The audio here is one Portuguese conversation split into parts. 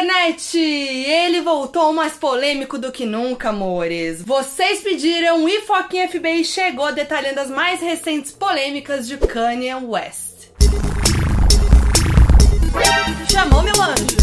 internet! Ele voltou mais polêmico do que nunca, amores. Vocês pediram e Foquinha FBI chegou detalhando as mais recentes polêmicas de Kanye West. Chamou meu anjo!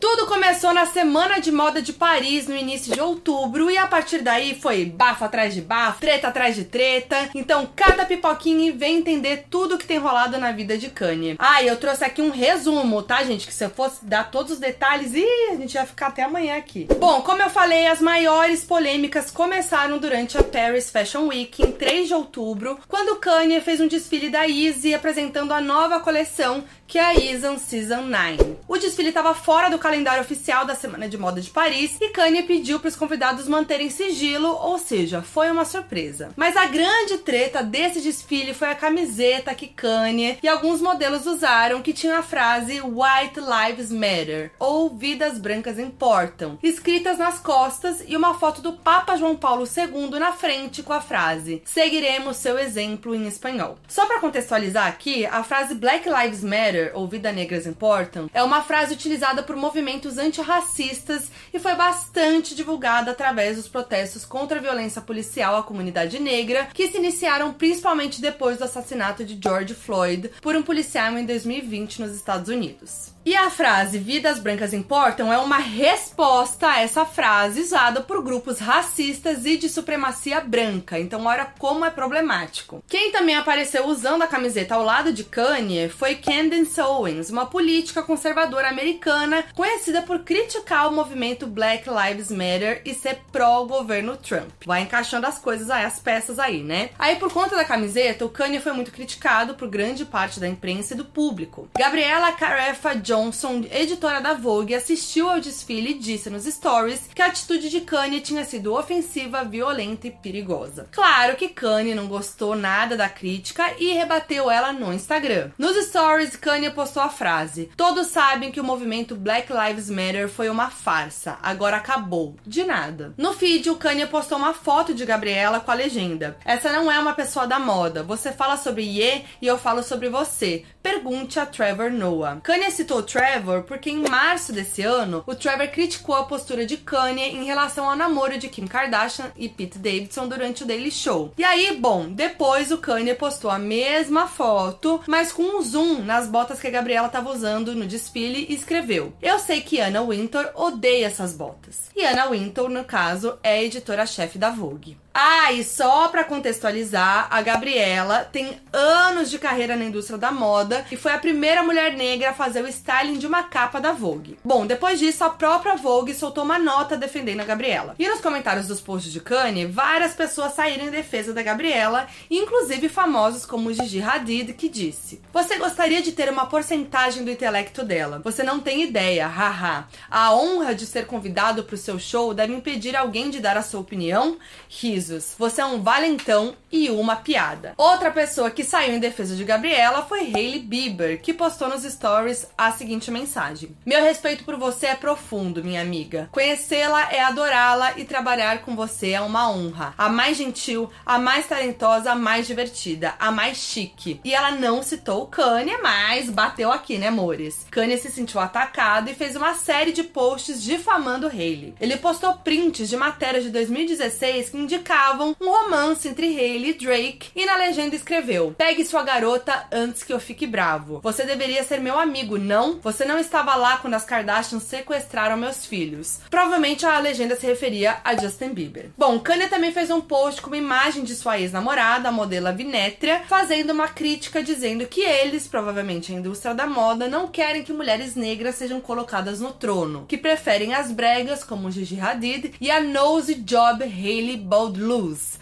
Tudo começou na Semana de Moda de Paris no início de outubro e a partir daí foi bafo atrás de bafo, treta atrás de treta. Então, cada pipoquinha e vem entender tudo que tem rolado na vida de Kanye. Ah, e eu trouxe aqui um resumo, tá, gente? Que se eu fosse dar todos os detalhes, a gente ia ficar até amanhã aqui. Bom, como eu falei, as maiores polêmicas começaram durante a Paris Fashion Week em 3 de outubro, quando Kanye fez um desfile da Yeezy apresentando a nova coleção que é a Isam Season 9. O desfile estava fora do calendário oficial da Semana de Moda de Paris e Kanye pediu para os convidados manterem sigilo, ou seja, foi uma surpresa. Mas a grande treta desse desfile foi a camiseta que Kanye e alguns modelos usaram que tinha a frase White Lives Matter, ou Vidas Brancas Importam, escritas nas costas e uma foto do Papa João Paulo II na frente com a frase Seguiremos seu exemplo em espanhol. Só para contextualizar aqui, a frase Black Lives Matter Matter ou Vida Negras Importam é uma frase utilizada por movimentos antirracistas e foi bastante divulgada através dos protestos contra a violência policial à comunidade negra, que se iniciaram principalmente depois do assassinato de George Floyd por um policial em 2020 nos Estados Unidos. E a frase Vidas Brancas Importam é uma resposta a essa frase usada por grupos racistas e de supremacia branca. Então, olha como é problemático. Quem também apareceu usando a camiseta ao lado de Kanye foi Candace Owens, uma política conservadora americana conhecida por criticar o movimento Black Lives Matter e ser pró-governo Trump. Vai encaixando as coisas aí, as peças aí, né? Aí, por conta da camiseta, o Kanye foi muito criticado por grande parte da imprensa e do público. Gabriela Carefa Johnson, editora da Vogue, assistiu ao desfile e disse nos stories que a atitude de Kanye tinha sido ofensiva, violenta e perigosa. Claro que Kanye não gostou nada da crítica e rebateu ela no Instagram. Nos stories, Kanye postou a frase: Todos sabem que o movimento Black Lives Matter foi uma farsa, agora acabou. De nada. No feed, o Kanye postou uma foto de Gabriela com a legenda: Essa não é uma pessoa da moda. Você fala sobre Ye e eu falo sobre você. Pergunte a Trevor Noah. Kanye citou o Trevor porque em março desse ano, o Trevor criticou a postura de Kanye em relação ao namoro de Kim Kardashian e Pete Davidson durante o Daily Show. E aí, bom, depois o Kanye postou a mesma foto, mas com um zoom nas botas que a Gabriela estava usando no desfile e escreveu: Eu sei que Anna Wintour odeia essas botas. E Anna Wintour, no caso, é editora-chefe da Vogue. Ah, e só para contextualizar, a Gabriela tem anos de carreira na indústria da moda e foi a primeira mulher negra a fazer o styling de uma capa da Vogue. Bom, depois disso, a própria Vogue soltou uma nota defendendo a Gabriela. E nos comentários dos posts de Kanye, várias pessoas saíram em defesa da Gabriela, inclusive famosos como Gigi Hadid, que disse: Você gostaria de ter uma porcentagem do intelecto dela. Você não tem ideia, haha. A honra de ser convidado para o seu show deve impedir alguém de dar a sua opinião? Riso Você é um valentão e uma piada. Outra pessoa que saiu em defesa de Gabriela foi Hailey Bieber, que postou nos stories a seguinte mensagem: Meu respeito por você é profundo, minha amiga. Conhecê-la é adorá-la e trabalhar com você é uma honra. A mais gentil, a mais talentosa, a mais divertida, a mais chique. E ela não citou Kanye, mas bateu aqui, né, amores? Kanye se sentiu atacado e fez uma série de posts difamando Hailey. Ele postou prints de matérias de 2016 que indicavam indicavam um romance entre Hailey e Drake e na legenda escreveu: Pegue sua garota antes que eu fique bravo. Você deveria ser meu amigo, não? Você não estava lá quando as Kardashians sequestraram meus filhos. Provavelmente a legenda se referia a Justin Bieber. Bom, Kanye também fez um post com uma imagem de sua ex-namorada, a modelo Vinétria, fazendo uma crítica dizendo que eles, provavelmente a indústria da moda, não querem que mulheres negras sejam colocadas no trono, que preferem as bregas como Gigi Hadid e a nose job Hailey Baldwin.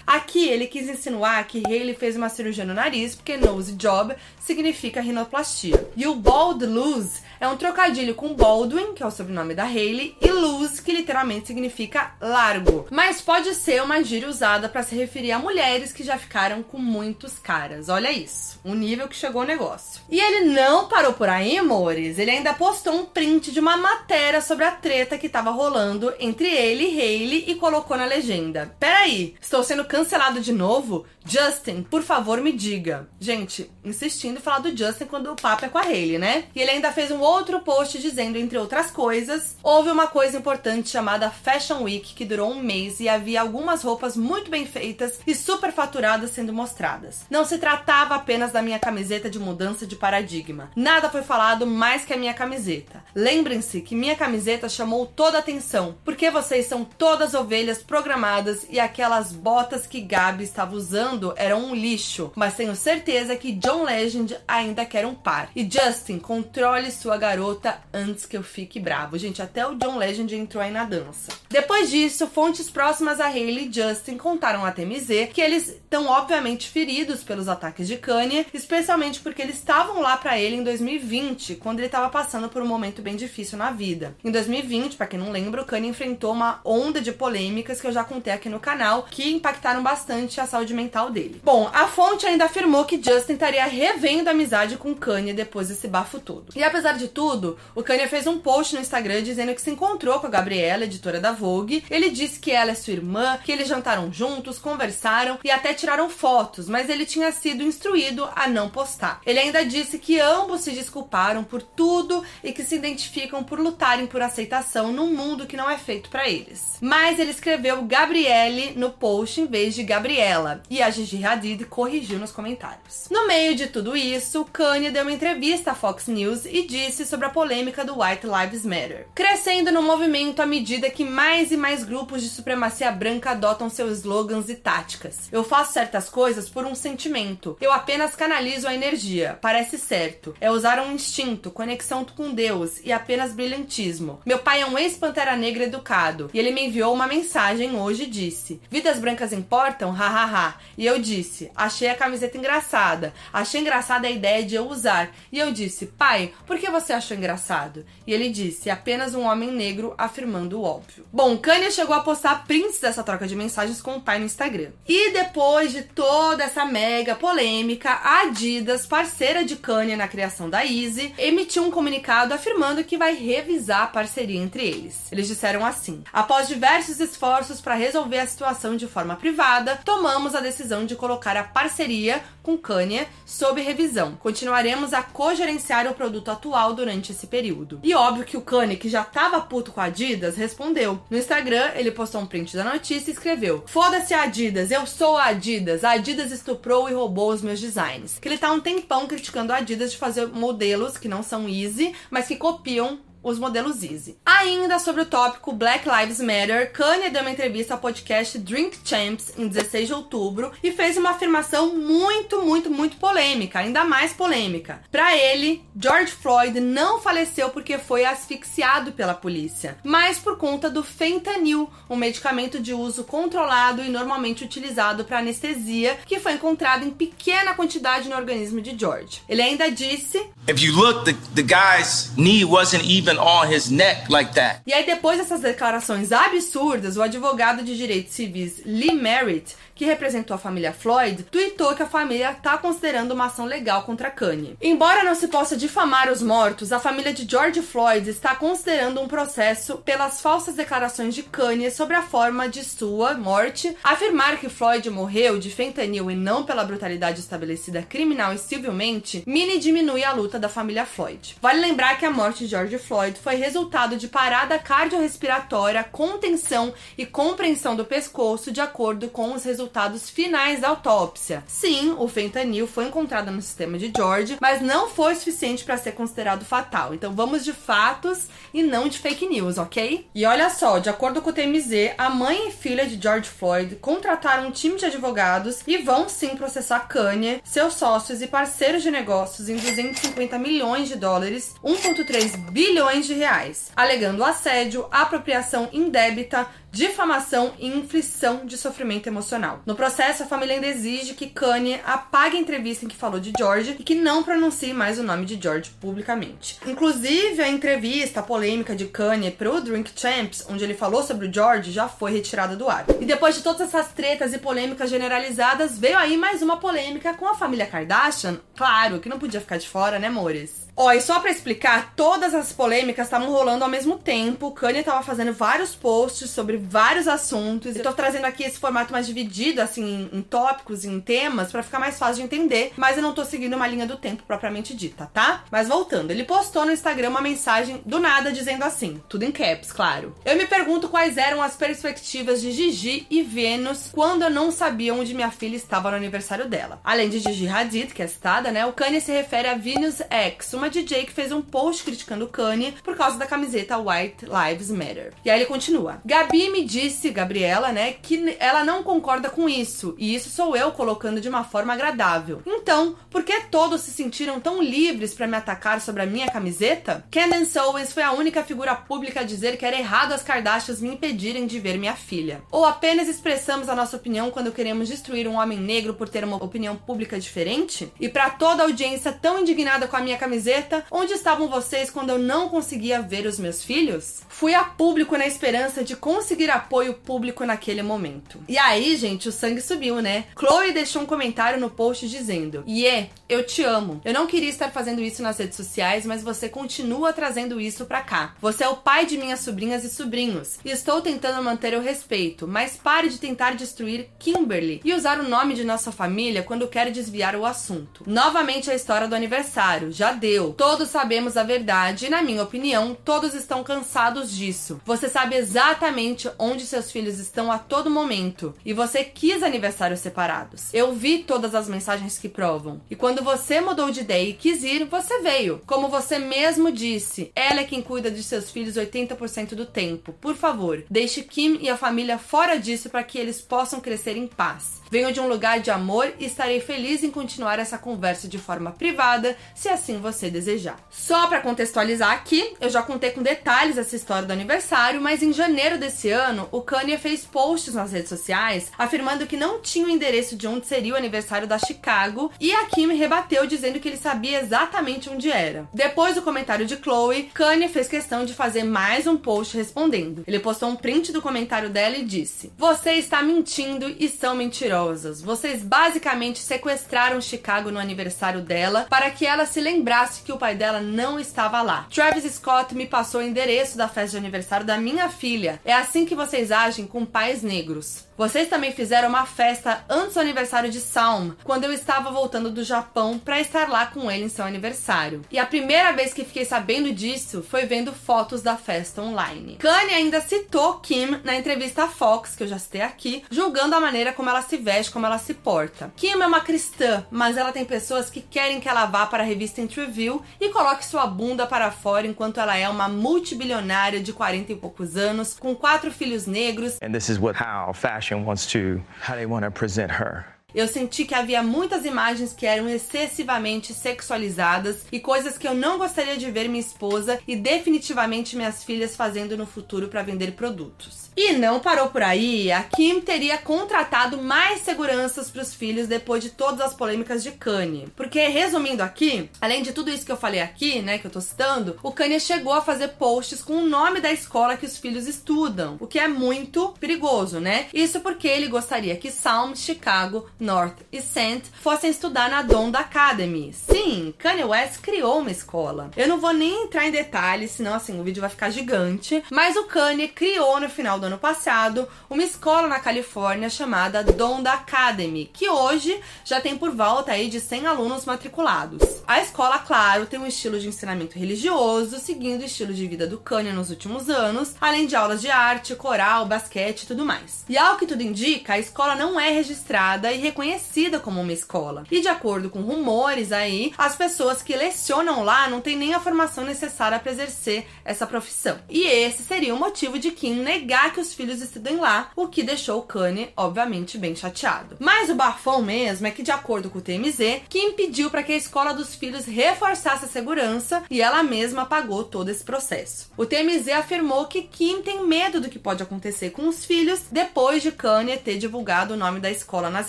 Aqui ele quis insinuar que Haley fez uma cirurgia no nariz porque nose job significa rinoplastia. E o bald lose é um trocadilho com Baldwin, que é o sobrenome da Hailey, e lose, que literalmente significa largo. Mas pode ser uma gíria usada para se referir a mulheres que já ficaram com muitos caras. Olha isso, o nível que chegou o negócio. E ele não parou por aí, amores. Ele ainda postou um print de uma matéria sobre a treta que tava rolando entre ele e Hailey e colocou na legenda. Peraí, estou sendo cancelado de novo? Tipo, Justin, por favor me diga. Gente, insistindo em falar do Justin quando o papo é com a Hailey, né? E ele ainda fez um outro post dizendo, entre outras coisas, houve uma coisa importante chamada Fashion Week que durou um mês e havia algumas roupas muito bem feitas e super faturadas sendo mostradas. Não se tratava apenas da minha camiseta de mudança de paradigma. Nada foi falado mais que a minha camiseta. Lembrem-se que minha camiseta chamou toda a atenção, porque vocês são todas ovelhas programadas e aquelas botas que Gabi estava usando eram um lixo, mas tenho certeza que John Legend ainda quer um par. E Justin, controle sua garota antes que eu fique bravo. Gente, até o John Legend entrou aí na dança. Depois disso, fontes próximas a Hailey e Justin contaram à TMZ que eles estão obviamente feridos pelos ataques de Kanye, especialmente porque eles estavam lá para ele em 2020, quando ele estava passando por um momento bem difícil na vida. Em 2020, para quem não lembra, o Kanye enfrentou uma onda de polêmicas que eu já contei aqui no canal, que impactaram bastante a saúde mental dele. Bom, a fonte ainda afirmou que Justin estaria revendo a amizade com Kanye depois desse bafo todo. E apesar de tudo, o Kanye fez um post no Instagram dizendo que se encontrou com a Gabriela, editora da Vogue. Ele disse que ela é sua irmã, que eles jantaram juntos, conversaram e até tiraram fotos, mas ele tinha sido instruído a não postar. Ele ainda disse que ambos se desculparam por tudo e que se identificam por lutarem por aceitação num mundo que não é feito para eles. Mas ele escreveu Gabriele no post em vez de Gabriela, e a Gigi Hadid corrigiu nos comentários. No meio de tudo isso, Kanye deu uma entrevista à Fox News e disse sobre a polêmica do White Lives Matter, crescendo no movimento à medida que mais e mais grupos de supremacia branca adotam seus slogans e táticas. Eu faço certas coisas por um sentimento. Eu apenas canalizo a energia. Parece certo. É usar um instinto, conexão com Deus e apenas brilhantismo. Meu pai é um ex-pantera negra educado e ele me enviou uma mensagem hoje e disse: Vidas brancas importam? Hahaha. E eu disse: Achei a camiseta engraçada. Achei engraçada a ideia de eu usar. E eu disse: Pai, por que você achou engraçado? E ele disse: Apenas um homem negro afirmando o óbvio. Bom, Kanye chegou a postar prints dessa troca de mensagens com o pai no Instagram. E depois de toda essa mega polêmica, a Adidas, parceira de Kanye na criação da Easy, emitiu um comunicado afirmando que vai revisar a parceria entre eles. Eles disseram assim: Após diversos esforços para resolver a situação de forma privada, tomamos a decisão de colocar a parceria com Kanye sob revisão. Continuaremos a cogerenciar o produto atual durante esse período. E óbvio que o Kanye, que já tava puto com a Adidas, respondeu. No Instagram, ele postou um print da notícia e escreveu: Foda-se a Adidas, eu sou a Adidas. A Adidas estuprou e roubou os meus designs. Que ele tá um tempão criticando a Adidas de fazer modelos que não são easy, mas que copiam os modelos Easy. Ainda sobre o tópico Black Lives Matter, Kanye deu uma entrevista ao podcast Drink Champs em 16 de outubro e fez uma afirmação muito, muito, muito polêmica, ainda mais polêmica. Para ele, George Floyd não faleceu porque foi asfixiado pela polícia, mas por conta do fentanil, um medicamento de uso controlado e normalmente utilizado para anestesia, que foi encontrado em pequena quantidade no organismo de George. Ele ainda disse: If you look, the, the guy's knee wasn't even on his neck like that. E aí, depois dessas declarações absurdas, o advogado de direitos civis Lee Merritt que representou a família Floyd, tweetou que a família está considerando uma ação legal contra Kanye. Embora não se possa difamar os mortos, a família de George Floyd está considerando um processo pelas falsas declarações de Kanye sobre a forma de sua morte, afirmar que Floyd morreu de fentanil e não pela brutalidade estabelecida criminal e civilmente, mini diminui a luta da família Floyd. Vale lembrar que a morte de George Floyd foi resultado de parada cardiorrespiratória, contenção e compreensão do pescoço, de acordo com os resultados resultados finais da autópsia. Sim, o fentanil foi encontrado no sistema de George, mas não foi suficiente para ser considerado fatal. Então vamos de fatos e não de fake news, ok? E olha só, de acordo com o TMZ, a mãe e filha de George Floyd contrataram um time de advogados e vão sim processar Kanye, seus sócios e parceiros de negócios em 250 milhões de dólares, 1,3 bilhões de reais, alegando assédio, apropriação indébita, difamação e inflição de sofrimento emocional. No processo, a família ainda exige que Kanye apague a entrevista em que falou de George e que não pronuncie mais o nome de George publicamente. Inclusive, a entrevista polêmica de Kanye pro Drink Champs, onde ele falou sobre o George, já foi retirada do ar. E depois de todas essas tretas e polêmicas generalizadas, veio aí mais uma polêmica com a família Kardashian. Claro que não podia ficar de fora, né, amores? Ó, e só para explicar, todas as polêmicas estavam rolando ao mesmo tempo. Kanye tava fazendo vários posts sobre vários assuntos. Eu tô trazendo aqui esse formato mais dividido, assim, em tópicos, em temas, para ficar mais fácil de entender. Mas eu não tô seguindo uma linha do tempo propriamente dita, tá? Mas voltando, ele postou no Instagram uma mensagem do nada dizendo assim, tudo em caps, claro. Eu me pergunto quais eram as perspectivas de Gigi e Vênus quando eu não sabia onde minha filha estava no aniversário dela. Além de Gigi Hadid, que é citada, né? O Kanye se refere a Venus X, uma DJ que fez um post criticando Kanye por causa da camiseta White Lives Matter. E aí ele continua. Gabi me disse, Gabriela, né, que ela não concorda com isso, e isso sou eu colocando de uma forma agradável. Então, por que todos se sentiram tão livres para me atacar sobre a minha camiseta? Candace Owens foi a única figura pública a dizer que era errado as Kardashians me impedirem de ver minha filha. Ou apenas expressamos a nossa opinião quando queremos destruir um homem negro por ter uma opinião pública diferente? E para toda a audiência tão indignada com a minha camiseta, onde estavam vocês quando eu não conseguia ver os meus filhos? Fui a público na esperança de conseguir apoio público naquele momento. E aí, gente, o sangue subiu, né? Chloe deixou um comentário no post dizendo: Yeah, eu te amo. Eu não queria estar fazendo isso nas redes sociais, mas você continua trazendo isso pra cá. Você é o pai de minhas sobrinhas e sobrinhos. E estou tentando manter o respeito, mas pare de tentar destruir Kimberly e usar o nome de nossa família quando quer desviar o assunto. Novamente a história do aniversário. Já deu. Todos sabemos a verdade e, na minha opinião, todos estão cansados disso. Você sabe exatamente onde seus filhos estão a todo momento e você quis aniversários separados. Eu vi todas as mensagens que provam. E quando você mudou de ideia e quis ir, você veio. Como você mesmo disse, ela é quem cuida de seus filhos 80% do tempo. Por favor, deixe Kim e a família fora disso para que eles possam crescer em paz. Venho de um lugar de amor e estarei feliz em continuar essa conversa de forma privada, se assim você desejar. Só para contextualizar aqui, eu já contei com detalhes essa história do aniversário, mas em janeiro desse ano, o Kanye fez posts nas redes sociais afirmando que não tinha o endereço de onde seria o aniversário da Chicago e a Kim rebateu dizendo que ele sabia exatamente onde era. Depois do comentário de Chloe, Kanye fez questão de fazer mais um post respondendo. Ele postou um print do comentário dela e disse: Você está mentindo e são mentirosas. Vocês basicamente sequestraram Chicago no aniversário dela para que ela se lembrasse que o pai dela não estava lá. Travis Scott me passou o endereço da festa de aniversário da minha filha. É assim que vocês agem com pais negros. Vocês também fizeram uma festa antes do aniversário de Salm, quando eu estava voltando do Japão para estar lá com ele em seu aniversário. E a primeira vez que fiquei sabendo disso foi vendo fotos da festa online. Kanye ainda citou Kim na entrevista à Fox, que eu já citei aqui, julgando a maneira como ela se veste, como ela se porta. Kim é uma cristã, mas ela tem pessoas que querem que ela vá para a revista Interview e coloque sua bunda para fora enquanto ela é uma multibilionária de 40 e poucos anos, com quatro filhos negros. And this is what how fashion wants to how they want to present her. Eu senti que havia muitas imagens que eram excessivamente sexualizadas e coisas que eu não gostaria de ver minha esposa e definitivamente minhas filhas fazendo no futuro para vender produtos. E não parou por aí, a Kim teria contratado mais seguranças para os filhos depois de todas as polêmicas de Kanye. Porque, resumindo aqui, além de tudo isso que eu falei aqui, né, que eu tô citando, o Kanye chegou a fazer posts com o nome da escola que os filhos estudam, o que é muito perigoso, né? Isso porque ele gostaria que Salm, Chicago, North e St. fossem estudar na Donda Academy. Sim, Kanye West criou uma escola. Eu não vou nem entrar em detalhes, senão assim o vídeo vai ficar gigante, mas o Kanye criou no final do ano passado uma escola na Califórnia chamada Donda Academy, que hoje já tem por volta aí de 100 alunos matriculados. A escola, claro, tem um estilo de ensinamento religioso, seguindo o estilo de vida do Kanye nos últimos anos, além de aulas de arte, coral, basquete e tudo mais. E ao que tudo indica, a escola não é registrada e reconhecida como uma escola. E de acordo com rumores aí, as pessoas que lecionam lá não têm nem a formação necessária para exercer essa profissão. E esse seria o motivo de Kim negar que os filhos estudem lá, o que deixou Kanye, obviamente, bem chateado. Mas o bafão mesmo é que, de acordo com o TMZ, Kim pediu para que a escola dos filhos reforçasse a segurança e ela mesma pagou todo esse processo. O TMZ afirmou que Kim tem medo do que pode acontecer com os filhos depois de Kanye ter divulgado o nome da escola nas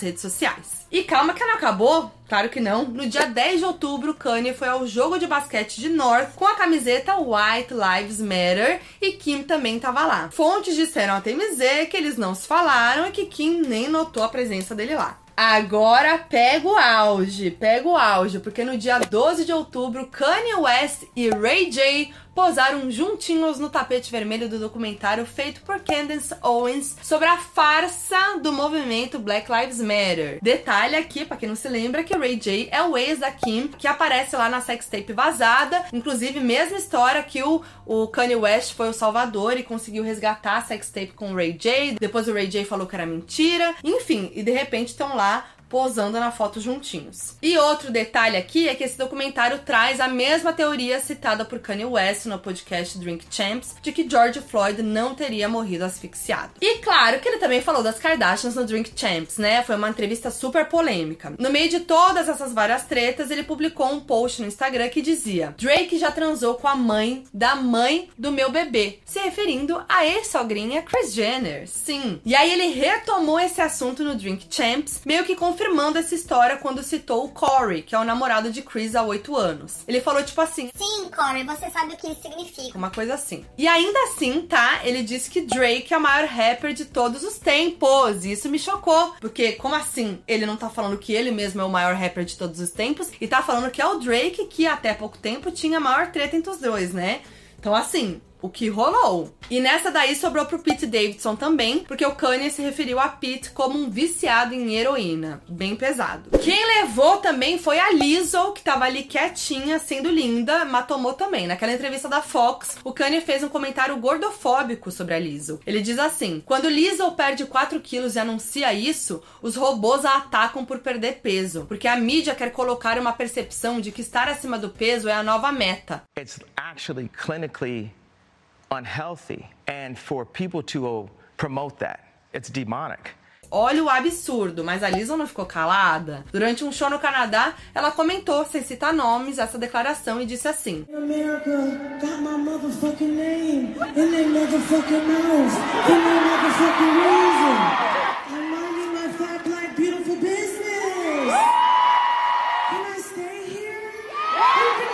redes sociais. E calma que não acabou, Claro que não. No dia 10 de outubro, Kanye foi ao jogo de basquete de North com a camiseta White Lives Matter e Kim também estava lá. Fontes disseram a TMZ que eles não se falaram e que Kim nem notou a presença dele lá. Agora pega o auge, pega o auge, porque no dia 12 de outubro, Kanye West e Ray J posaram juntinhos no tapete vermelho do documentário feito por Candace Owens sobre a farsa do movimento Black Lives Matter. Detalhe aqui, para quem não se lembra, que Ray J é o ex da Kim, que aparece lá na sextape vazada, inclusive mesma história que o, o Kanye West foi o salvador e conseguiu resgatar a sextape com o Ray J. Depois o Ray J falou que era mentira. Enfim, e de repente estão lá posando na foto juntinhos. E outro detalhe aqui é que esse documentário traz a mesma teoria citada por Kanye West no podcast Drink Champs, de que George Floyd não teria morrido asfixiado. E claro que ele também falou das Kardashians no Drink Champs, né? Foi uma entrevista super polêmica. No meio de todas essas várias tretas, ele publicou um post no Instagram que dizia: Drake já transou com a mãe da mãe do meu bebê, se referindo a ex-sogrinha Kris Jenner. Sim. E aí ele retomou esse assunto no Drink Champs, meio que confirmando confirmando essa história quando citou o Corey, que é o namorado de Chris há 8 anos. Ele falou tipo assim: Sim, Corey, você sabe o que isso significa. Uma coisa assim. E ainda assim, tá? Ele disse que Drake é o maior rapper de todos os tempos. E isso me chocou. Porque, como assim? Ele não tá falando que ele mesmo é o maior rapper de todos os tempos e tá falando que é o Drake que até pouco tempo tinha a maior treta entre os dois, né? Então, assim, o que rolou. E nessa daí sobrou pro Pete Davidson também, porque o Kanye se referiu a Pete como um viciado em heroína. Bem pesado. Quem levou também foi a Lizzo, que tava ali quietinha, sendo linda, mas tomou também. Naquela entrevista da Fox, o Kanye fez um comentário gordofóbico sobre a Lizzo. Ele diz assim: Quando Lizzo perde 4 quilos e anuncia isso, os robôs a atacam por perder peso, porque a mídia quer colocar uma percepção de que estar acima do peso é a nova meta. It's actually clinically unhealthy. And for people to promote that, it's demonic. Olha o absurdo, mas a Lizzo não ficou calada. Durante um show no Canadá, ela comentou, sem citar nomes, essa declaração e disse assim: America got my motherfucking name in their motherfucking mouth, in their motherfucking reason. I'm minding my fat black beautiful business. Can I stay here?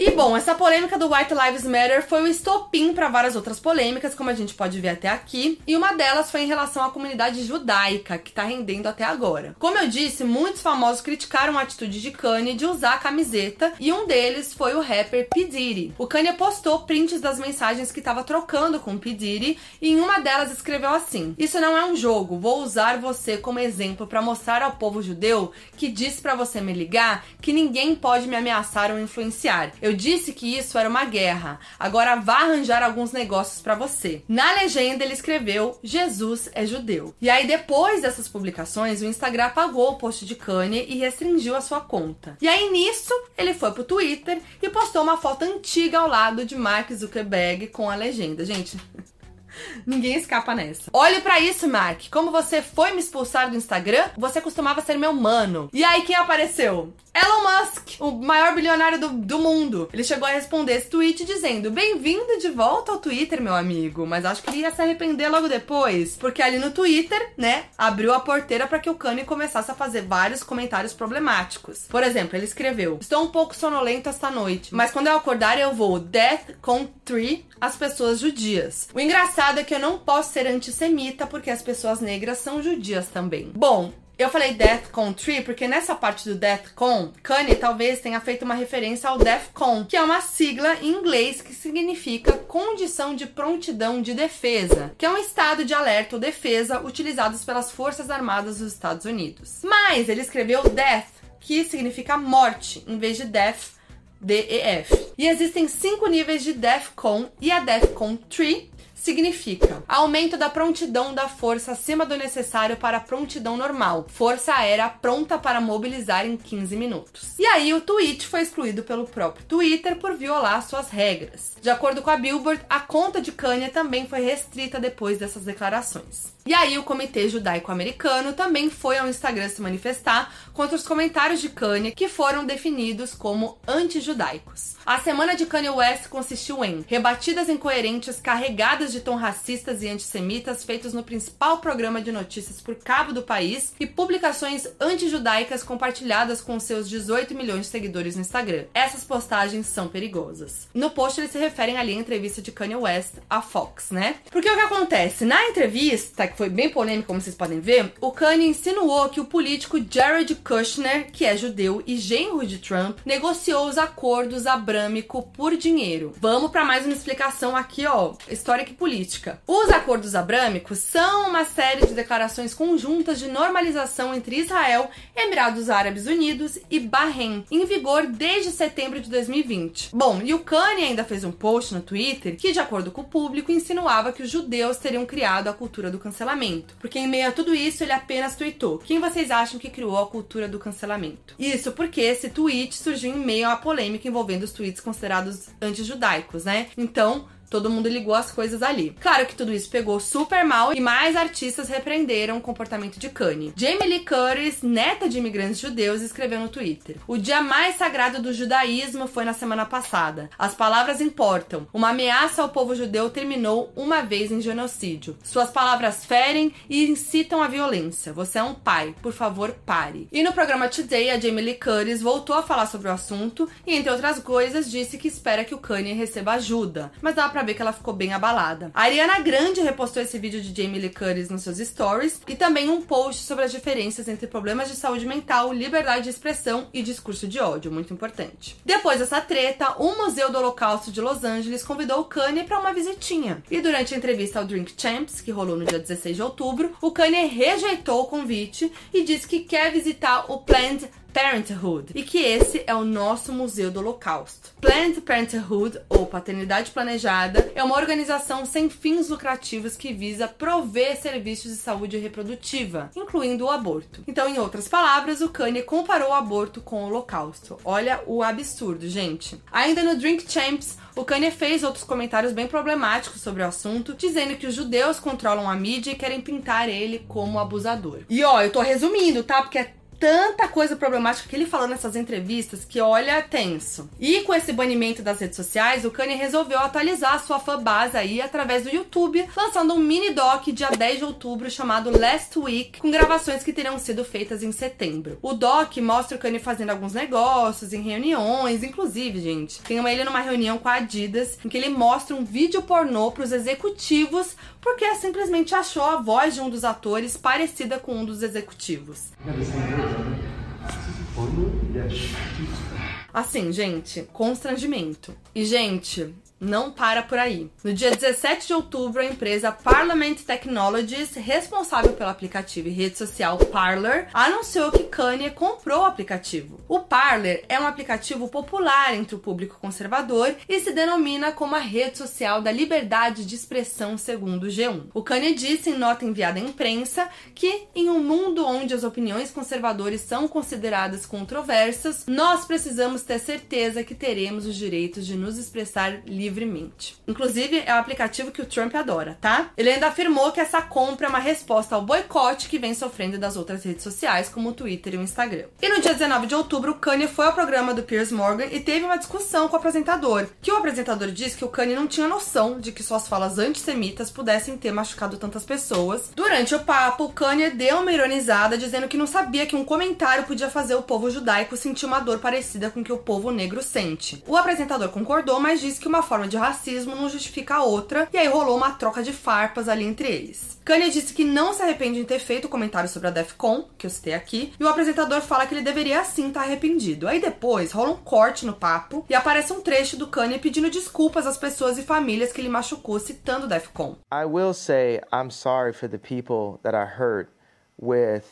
E bom, essa polêmica do White Lives Matter foi o estopim para várias outras polêmicas, como a gente pode ver até aqui, e uma delas foi em relação à comunidade judaica, que tá rendendo até agora. Como eu disse, muitos famosos criticaram a atitude de Kanye de usar a camiseta, e um deles foi o rapper P. Diddy. O Kanye postou prints das mensagens que estava trocando com P. Diddy, e em uma delas escreveu assim: Isso não é um jogo, vou usar você como exemplo para mostrar ao povo judeu que disse para você me ligar que ninguém pode me ameaçar ou influenciar. Eu disse que isso era uma guerra. Agora vá arranjar alguns negócios para você. Na legenda ele escreveu: Jesus é judeu. E aí depois dessas publicações, o Instagram apagou o post de Kanye e restringiu a sua conta. E aí nisso, ele foi pro Twitter e postou uma foto antiga ao lado de Mark Zuckerberg com a legenda. Gente, Ninguém escapa nessa. Olhe para isso, Mark. Como você foi me expulsar do Instagram, você costumava ser meu mano. E aí quem apareceu? Elon Musk, o maior bilionário do, do mundo. Ele chegou a responder esse tweet dizendo: Bem-vindo de volta ao Twitter, meu amigo. Mas acho que ele ia se arrepender logo depois. Porque ali no Twitter, né, abriu a porteira para que o Kanye começasse a fazer vários comentários problemáticos. Por exemplo, ele escreveu: Estou um pouco sonolento esta noite, mas quando eu acordar eu vou Death con Tree as pessoas judias. O engraçado é que eu não posso ser antissemita porque as pessoas negras são judias também. Bom, eu falei Deathcon Tree porque nessa parte do Deathcon, Kanye talvez tenha feito uma referência ao Defcon, que é uma sigla em inglês que significa Condição de Prontidão de Defesa, que é um estado de alerta ou defesa utilizados pelas Forças Armadas dos Estados Unidos. Mas ele escreveu Death, que significa morte, em vez de Death, D-E-F. E existem cinco níveis de Defcon e a Defcon 3 significa aumento da prontidão da força acima do necessário para a prontidão normal, força aérea pronta para mobilizar em 15 minutos. E aí o tweet foi excluído pelo próprio Twitter por violar suas regras. De acordo com a Billboard, a conta de Kanye também foi restrita depois dessas declarações. E aí o Comitê Judaico-Americano também foi ao Instagram se manifestar contra os comentários de Kanye que foram definidos como anti-judaicos. A semana de Kanye West consistiu em rebatidas incoerentes carregadas de tom racistas e antissemitas feitos no principal programa de notícias por cabo do país e publicações anti-judaicas compartilhadas com seus 18 milhões de seguidores no Instagram. Essas postagens são perigosas. No post eles se referem ali à entrevista de Kanye West à Fox, né? Porque o que acontece? Na entrevista foi bem polêmico, como vocês podem ver, o Kanye insinuou que o político Jared Kushner, que é judeu e genro de Trump, negociou os acordos abrâmico por dinheiro. Vamos para mais uma explicação aqui, ó, histórica e política. Os acordos abrâmicos são uma série de declarações conjuntas de normalização entre Israel, Emirados Árabes Unidos e Bahrein, em vigor desde setembro de 2020. Bom, e o Kanye ainda fez um post no Twitter que, de acordo com o público, insinuava que os judeus teriam criado a cultura do cancelamento. Porque em meio a tudo isso, ele apenas tweetou: Quem vocês acham que criou a cultura do cancelamento? Isso porque esse tweet surgiu em meio a polêmica envolvendo os tweets considerados antijudaicos, né? Então, Todo mundo ligou as coisas ali. Claro que tudo isso pegou super mal e mais artistas repreenderam o comportamento de Kanye. Jamie Lee Curtis, neta de imigrantes judeus, escreveu no Twitter: O dia mais sagrado do judaísmo foi na semana passada. As palavras importam. Uma ameaça ao povo judeu terminou uma vez em genocídio. Suas palavras ferem e incitam a violência. Você é um pai. Por favor, pare. E no programa Today, a Jamie Lee Curtis voltou a falar sobre o assunto e, entre outras coisas, disse que espera que o Kanye receba ajuda. Mas dá pra pra ver que ela ficou bem abalada. A Ariana Grande repostou esse vídeo de Jamie Lee Curtis nos seus stories e também um post sobre as diferenças entre problemas de saúde mental, liberdade de expressão e discurso de ódio, muito importante. Depois dessa treta, o Museu do Holocausto de Los Angeles convidou o Kanye para uma visitinha. E durante a entrevista ao Drink Champs, que rolou no dia 16 de outubro, o Kanye rejeitou o convite e disse que quer visitar o Planned Parenthood e que esse é o nosso Museu do Holocausto. Planned Parenthood, ou Paternidade Planejada, é uma organização sem fins lucrativos que visa prover serviços de saúde reprodutiva, incluindo o aborto. Então, em outras palavras, o Kanye comparou o aborto com o Holocausto. Olha o absurdo, gente. Ainda no Drink Champs, o Kanye fez outros comentários bem problemáticos sobre o assunto, dizendo que os judeus controlam a mídia e querem pintar ele como abusador. E ó, eu tô resumindo, tá? Porque é tanta coisa problemática que ele falou nessas entrevistas que olha tenso. E com esse banimento das redes sociais, o Kanye resolveu atualizar a sua fanbase aí através do YouTube, lançando um mini doc dia 10 de outubro chamado Last Week, com gravações que teriam sido feitas em setembro. O doc mostra o Kanye fazendo alguns negócios, em reuniões, inclusive, gente, tem uma ele numa reunião com a Adidas, em que ele mostra um vídeo pornô para os executivos porque simplesmente achou a voz de um dos atores parecida com um dos executivos. Assim, gente, constrangimento. E, gente, não para por aí. No dia 17 de outubro, a empresa Parliament Technologies, responsável pelo aplicativo e rede social Parler, anunciou que Kanye comprou o aplicativo. O Parler é um aplicativo popular entre o público conservador e se denomina como a rede social da liberdade de expressão, segundo o G1. O Kanye disse em nota enviada à imprensa que, em um mundo onde as opiniões conservadoras são consideradas controversas, nós precisamos ter certeza que teremos os direitos de nos expressar livremente livremente. Inclusive, é o aplicativo que o Trump adora, tá? Ele ainda afirmou que essa compra é uma resposta ao boicote que vem sofrendo das outras redes sociais, como o Twitter e o Instagram. E no dia 19 de outubro, o Kanye foi ao programa do Piers Morgan e teve uma discussão com o apresentador, que o apresentador disse que o Kanye não tinha noção de que suas falas antissemitas pudessem ter machucado tantas pessoas. Durante o papo, o Kanye deu uma ironizada, dizendo que não sabia que um comentário podia fazer o povo judaico sentir uma dor parecida com que o povo negro sente. O apresentador concordou, mas disse que uma forma forma de racismo não justifica a outra, e aí rolou uma troca de farpas ali entre eles. Kanye disse que não se arrepende de ter feito o comentário sobre a DEFCON, que eu citei aqui, e o apresentador fala que ele deveria sim estar tá arrependido. Aí depois rola um corte no papo e aparece um trecho do Kanye pedindo desculpas às pessoas e famílias que ele machucou citando DEFCON. I will say I'm sorry for the people that I hurt with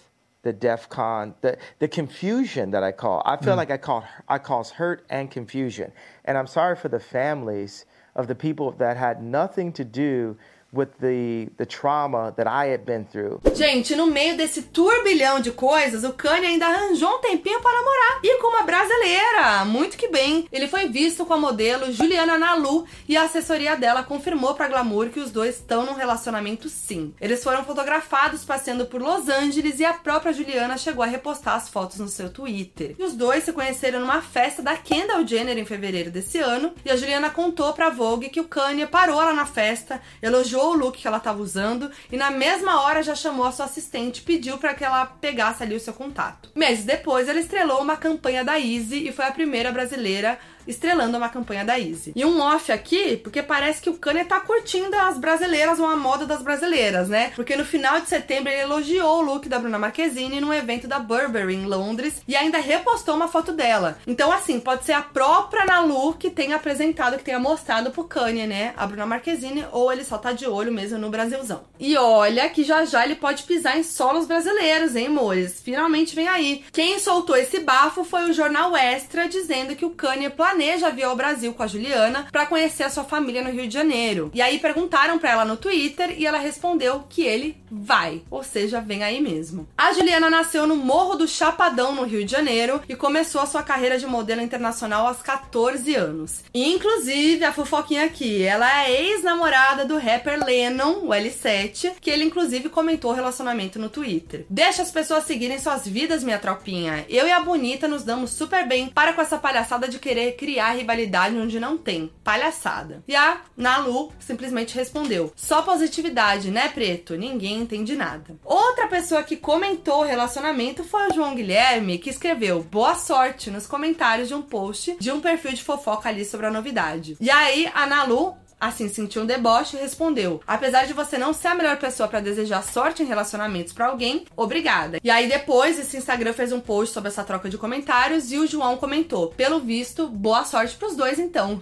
the DEFCON, the, the confusion that I call. I feel mm. like I call I cause hurt and confusion. And I'm sorry for the families of the people that had nothing to do with the, the trauma that I had been through. Gente, no meio desse turbilhão de coisas, o Kanye ainda arranjou um tempinho para namorar. E com uma brasileira, muito que bem. Ele foi visto com a modelo Juliana Nalu e a assessoria dela confirmou para Glamour que os dois estão num relacionamento sim. Eles foram fotografados passeando por Los Angeles e a própria Juliana chegou a repostar as fotos no seu Twitter. E os dois se conheceram numa festa da Kendall Jenner em fevereiro desse ano, e a Juliana contou para Vogue que o Kanye parou lá na festa, elogiou o look que ela tava usando e na mesma hora já chamou a sua assistente e pediu para que ela pegasse ali o seu contato. Meses depois, ela estrelou uma campanha da Easy e foi a primeira brasileira estrelando uma campanha da Easy. E um off aqui, porque parece que o Kanye tá curtindo as brasileiras ou a moda das brasileiras, né? Porque no final de setembro ele elogiou o look da Bruna Marquezine num evento da Burberry em Londres e ainda repostou uma foto dela. Então, assim, pode ser a própria Nalu que tenha apresentado, que tenha mostrado pro Kanye, né? A Bruna Marquezine, ou ele só tá de olho mesmo no Brasilzão. E olha que já já ele pode pisar em solos brasileiros, hein, amores? Finalmente vem aí. Quem soltou esse bafo foi o jornal Extra dizendo que o Kanye planeja planeja vir ao Brasil com a Juliana para conhecer a sua família no Rio de Janeiro. E aí perguntaram para ela no Twitter e ela respondeu que ele vai, ou seja, vem aí mesmo. A Juliana nasceu no Morro do Chapadão, no Rio de Janeiro, e começou a sua carreira de modelo internacional aos 14 anos. Inclusive, a fofoquinha aqui, ela é ex-namorada do rapper Lennon, o L7, que ele inclusive comentou o relacionamento no Twitter. Deixa as pessoas seguirem suas vidas, minha tropinha. Eu e a Bonita nos damos super bem para com essa palhaçada de querer criar rivalidade onde não tem. Palhaçada. E a Nalu simplesmente respondeu: só positividade, né, preto? Ninguém entende nada. Outra pessoa que comentou o relacionamento foi o João Guilherme, que escreveu boa sorte nos comentários de um post de um perfil de fofoca ali sobre a novidade. E aí a Nalu assim, sentiu um deboche e respondeu: Apesar de você não ser a melhor pessoa para desejar sorte em relacionamentos para alguém, obrigada. E aí depois esse Instagram fez um post sobre essa troca de comentários e o João comentou: Pelo visto, boa sorte pros dois então.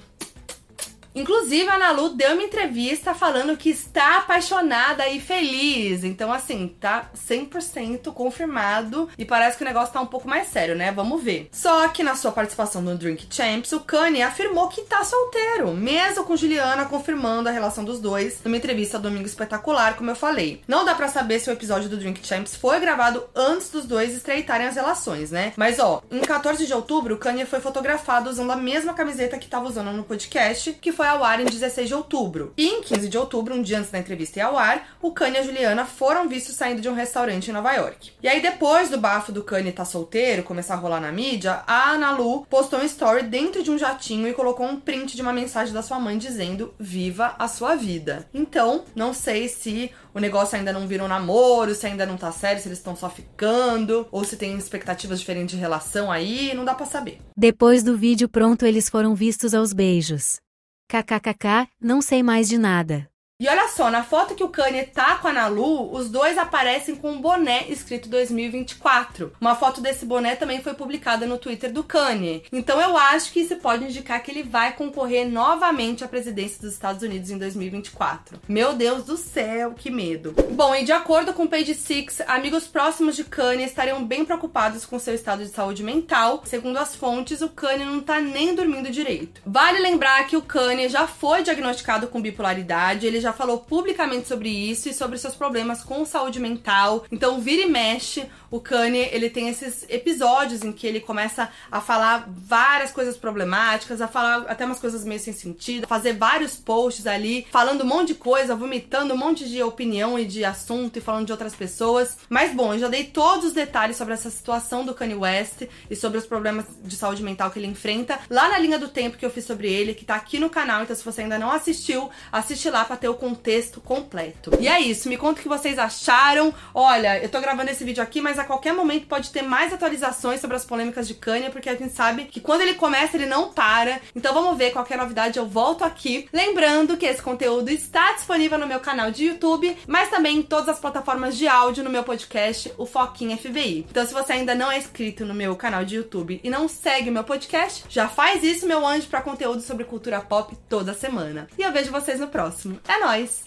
Inclusive, a Nalu deu uma entrevista falando que está apaixonada e feliz. Então, assim, tá 100% confirmado e parece que o negócio tá um pouco mais sério, né? Vamos ver. Só que na sua participação no Drink Champs, o Kanye afirmou que tá solteiro, mesmo com Juliana confirmando a relação dos dois numa entrevista Domingo Espetacular, como eu falei. Não dá para saber se o episódio do Drink Champs foi gravado antes dos dois estreitarem as relações, né? Mas ó, em 14 de outubro, o Kanye foi fotografado usando a mesma camiseta que tava usando no podcast, que foi foi ao ar em 16 de outubro. E em 15 de outubro, um dia antes da entrevista ir ao ar, o Kanye e a Juliana foram vistos saindo de um restaurante em Nova York. E aí, depois do bafo do Kanye tá solteiro, começar a rolar na mídia, a Ana Lu postou um story dentro de um jatinho e colocou um print de uma mensagem da sua mãe dizendo: Viva a sua vida. Então, não sei se o negócio ainda não virou namoro, se ainda não tá sério, se eles estão só ficando, ou se tem expectativas diferentes de relação aí, não dá para saber. Depois do vídeo pronto, eles foram vistos aos beijos. KKKK, não sei mais de nada. E olha só, na foto que o Kanye tá com a Nalu, os dois aparecem com um boné escrito 2024. Uma foto desse boné também foi publicada no Twitter do Kanye. Então eu acho que isso pode indicar que ele vai concorrer novamente à presidência dos Estados Unidos em 2024. Meu Deus do céu, que medo. Bom, e de acordo com Page Six, amigos próximos de Kanye estariam bem preocupados com seu estado de saúde mental. Segundo as fontes, o Kanye não tá nem dormindo direito. Vale lembrar que o Kanye já foi diagnosticado com bipolaridade, ele já falou publicamente sobre isso e sobre seus problemas com saúde mental. Então, vira e mexe, o Kanye, ele tem esses episódios em que ele começa a falar várias coisas problemáticas, a falar até umas coisas meio sem sentido, fazer vários posts ali, falando um monte de coisa, vomitando um monte de opinião e de assunto e falando de outras pessoas. Mas bom, eu já dei todos os detalhes sobre essa situação do Kanye West e sobre os problemas de saúde mental que ele enfrenta lá na linha do tempo que eu fiz sobre ele, que tá aqui no canal, então se você ainda não assistiu, assiste lá para ter o o contexto completo. E é isso, me conta o que vocês acharam. Olha, eu tô gravando esse vídeo aqui, mas a qualquer momento pode ter mais atualizações sobre as polêmicas de Kanye, porque a gente sabe que quando ele começa, ele não para. Então vamos ver qualquer novidade, eu volto aqui. Lembrando que esse conteúdo está disponível no meu canal de YouTube, mas também em todas as plataformas de áudio no meu podcast, o Foquinha FBI. Então se você ainda não é inscrito no meu canal de YouTube e não segue o meu podcast, já faz isso, meu anjo, para conteúdo sobre cultura pop toda semana. E eu vejo vocês no próximo. É nóis! nice.